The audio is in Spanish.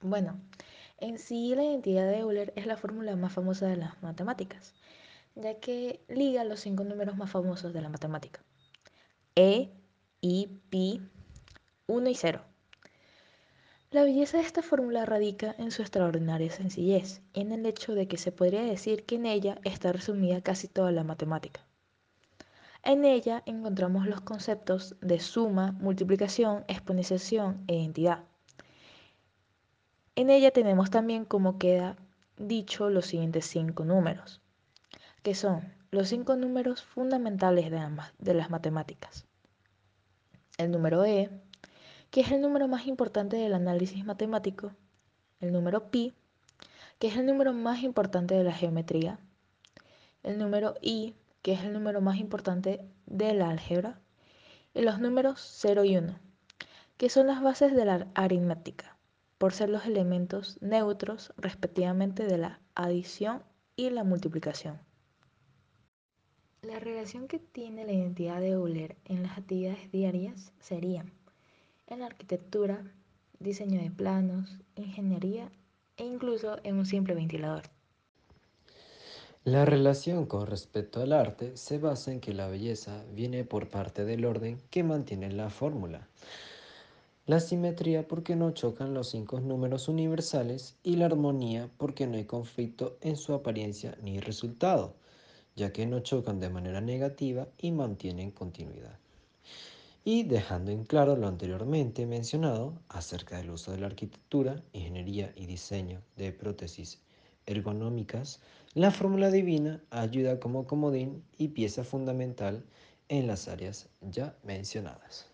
Bueno, en sí la identidad de Euler es la fórmula más famosa de las matemáticas, ya que liga los cinco números más famosos de la matemática. E, I, pi, 1 y 0. La belleza de esta fórmula radica en su extraordinaria sencillez y en el hecho de que se podría decir que en ella está resumida casi toda la matemática. En ella encontramos los conceptos de suma, multiplicación, exponenciación e identidad. En ella tenemos también como queda dicho los siguientes cinco números, que son los cinco números fundamentales de, de las matemáticas. El número e, que es el número más importante del análisis matemático, el número pi, que es el número más importante de la geometría, el número i, que es el número más importante de la álgebra, y los números 0 y 1, que son las bases de la aritmética, por ser los elementos neutros respectivamente de la adición y la multiplicación. La relación que tiene la identidad de Euler en las actividades diarias sería en la arquitectura, diseño de planos, ingeniería e incluso en un simple ventilador. La relación con respecto al arte se basa en que la belleza viene por parte del orden que mantiene la fórmula. La simetría porque no chocan los cinco números universales y la armonía porque no hay conflicto en su apariencia ni resultado, ya que no chocan de manera negativa y mantienen continuidad y dejando en claro lo anteriormente mencionado acerca del uso de la arquitectura, ingeniería y diseño de prótesis ergonómicas, la fórmula divina ayuda como comodín y pieza fundamental en las áreas ya mencionadas.